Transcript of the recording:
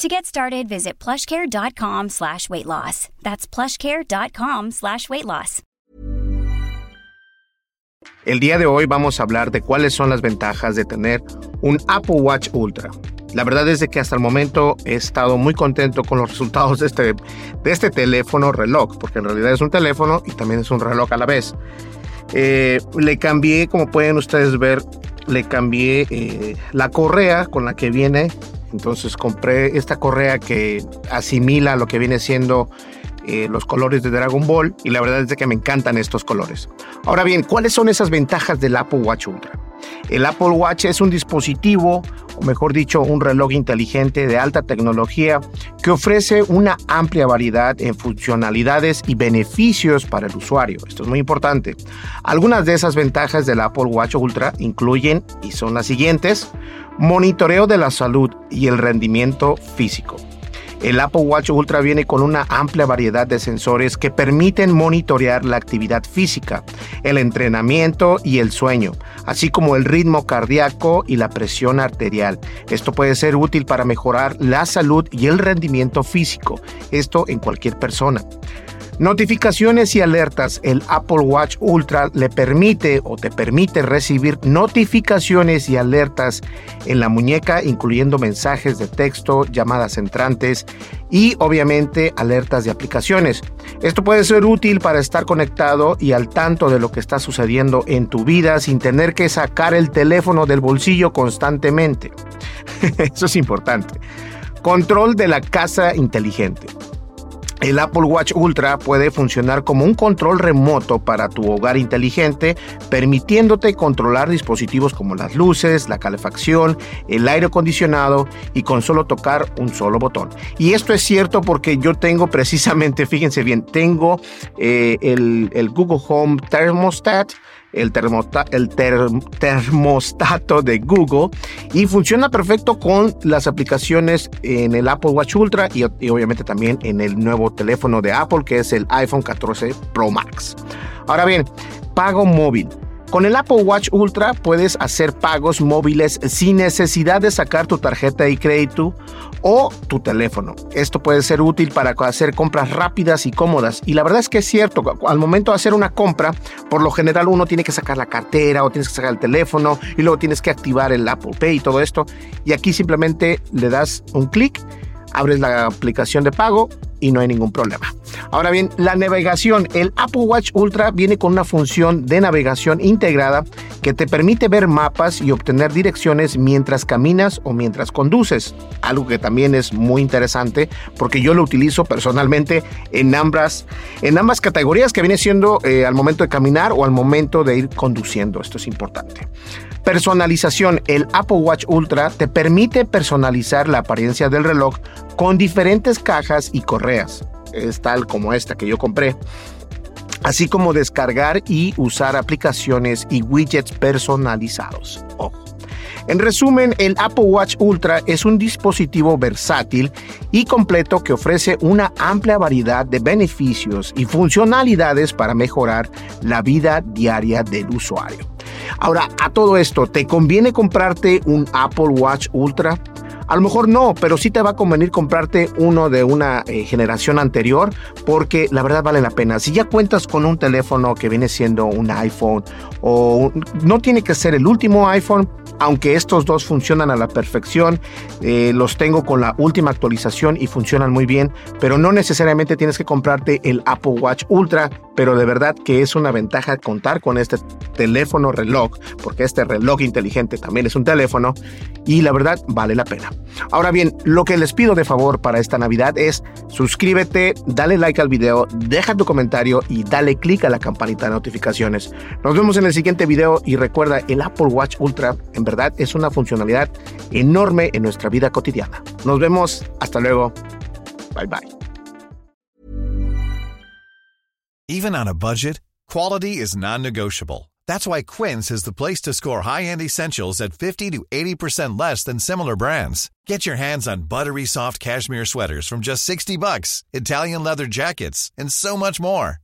To get started, visit plushcare.com slash weight loss. That's plushcare.com slash weight loss. El día de hoy vamos a hablar de cuáles son las ventajas de tener un Apple Watch Ultra. La verdad es de que hasta el momento he estado muy contento con los resultados de este, de este teléfono reloj, porque en realidad es un teléfono y también es un reloj a la vez. Eh, le cambié, como pueden ustedes ver, le cambié eh, la correa con la que viene entonces compré esta correa que asimila lo que viene siendo eh, los colores de Dragon Ball y la verdad es que me encantan estos colores. Ahora bien, ¿cuáles son esas ventajas del Apple Watch Ultra? El Apple Watch es un dispositivo, o mejor dicho, un reloj inteligente de alta tecnología que ofrece una amplia variedad en funcionalidades y beneficios para el usuario. Esto es muy importante. Algunas de esas ventajas del Apple Watch Ultra incluyen, y son las siguientes, Monitoreo de la salud y el rendimiento físico. El Apple Watch Ultra viene con una amplia variedad de sensores que permiten monitorear la actividad física, el entrenamiento y el sueño, así como el ritmo cardíaco y la presión arterial. Esto puede ser útil para mejorar la salud y el rendimiento físico, esto en cualquier persona. Notificaciones y alertas. El Apple Watch Ultra le permite o te permite recibir notificaciones y alertas en la muñeca, incluyendo mensajes de texto, llamadas entrantes y obviamente alertas de aplicaciones. Esto puede ser útil para estar conectado y al tanto de lo que está sucediendo en tu vida sin tener que sacar el teléfono del bolsillo constantemente. Eso es importante. Control de la casa inteligente. El Apple Watch Ultra puede funcionar como un control remoto para tu hogar inteligente, permitiéndote controlar dispositivos como las luces, la calefacción, el aire acondicionado y con solo tocar un solo botón. Y esto es cierto porque yo tengo precisamente, fíjense bien, tengo eh, el, el Google Home Thermostat el, el termostato de Google y funciona perfecto con las aplicaciones en el Apple Watch Ultra y, y obviamente también en el nuevo teléfono de Apple que es el iPhone 14 Pro Max. Ahora bien, pago móvil. Con el Apple Watch Ultra puedes hacer pagos móviles sin necesidad de sacar tu tarjeta de crédito o tu teléfono. Esto puede ser útil para hacer compras rápidas y cómodas. Y la verdad es que es cierto, al momento de hacer una compra, por lo general uno tiene que sacar la cartera o tienes que sacar el teléfono y luego tienes que activar el Apple Pay y todo esto. Y aquí simplemente le das un clic, abres la aplicación de pago y no hay ningún problema. Ahora bien, la navegación. El Apple Watch Ultra viene con una función de navegación integrada que te permite ver mapas y obtener direcciones mientras caminas o mientras conduces. Algo que también es muy interesante porque yo lo utilizo personalmente en ambas, en ambas categorías que viene siendo eh, al momento de caminar o al momento de ir conduciendo. Esto es importante. Personalización. El Apple Watch Ultra te permite personalizar la apariencia del reloj con diferentes cajas y correas, es tal como esta que yo compré, así como descargar y usar aplicaciones y widgets personalizados. En resumen, el Apple Watch Ultra es un dispositivo versátil y completo que ofrece una amplia variedad de beneficios y funcionalidades para mejorar la vida diaria del usuario. Ahora, a todo esto, ¿te conviene comprarte un Apple Watch Ultra? A lo mejor no, pero sí te va a convenir comprarte uno de una eh, generación anterior porque la verdad vale la pena. Si ya cuentas con un teléfono que viene siendo un iPhone o no tiene que ser el último iPhone, aunque estos dos funcionan a la perfección, eh, los tengo con la última actualización y funcionan muy bien, pero no necesariamente tienes que comprarte el Apple Watch Ultra, pero de verdad que es una ventaja contar con este teléfono reloj, porque este reloj inteligente también es un teléfono y la verdad vale la pena. Ahora bien, lo que les pido de favor para esta Navidad es suscríbete, dale like al video, deja tu comentario y dale click a la campanita de notificaciones. Nos vemos en el siguiente video y recuerda, el Apple Watch Ultra en verdad es una funcionalidad enorme en nuestra vida cotidiana. Nos vemos, hasta luego. Bye bye. Even on a budget, quality is non-negotiable. That's why Quince is the place to score high-end essentials at 50 to 80% less than similar brands. Get your hands on buttery soft cashmere sweaters from just 60 bucks, Italian leather jackets, and so much more.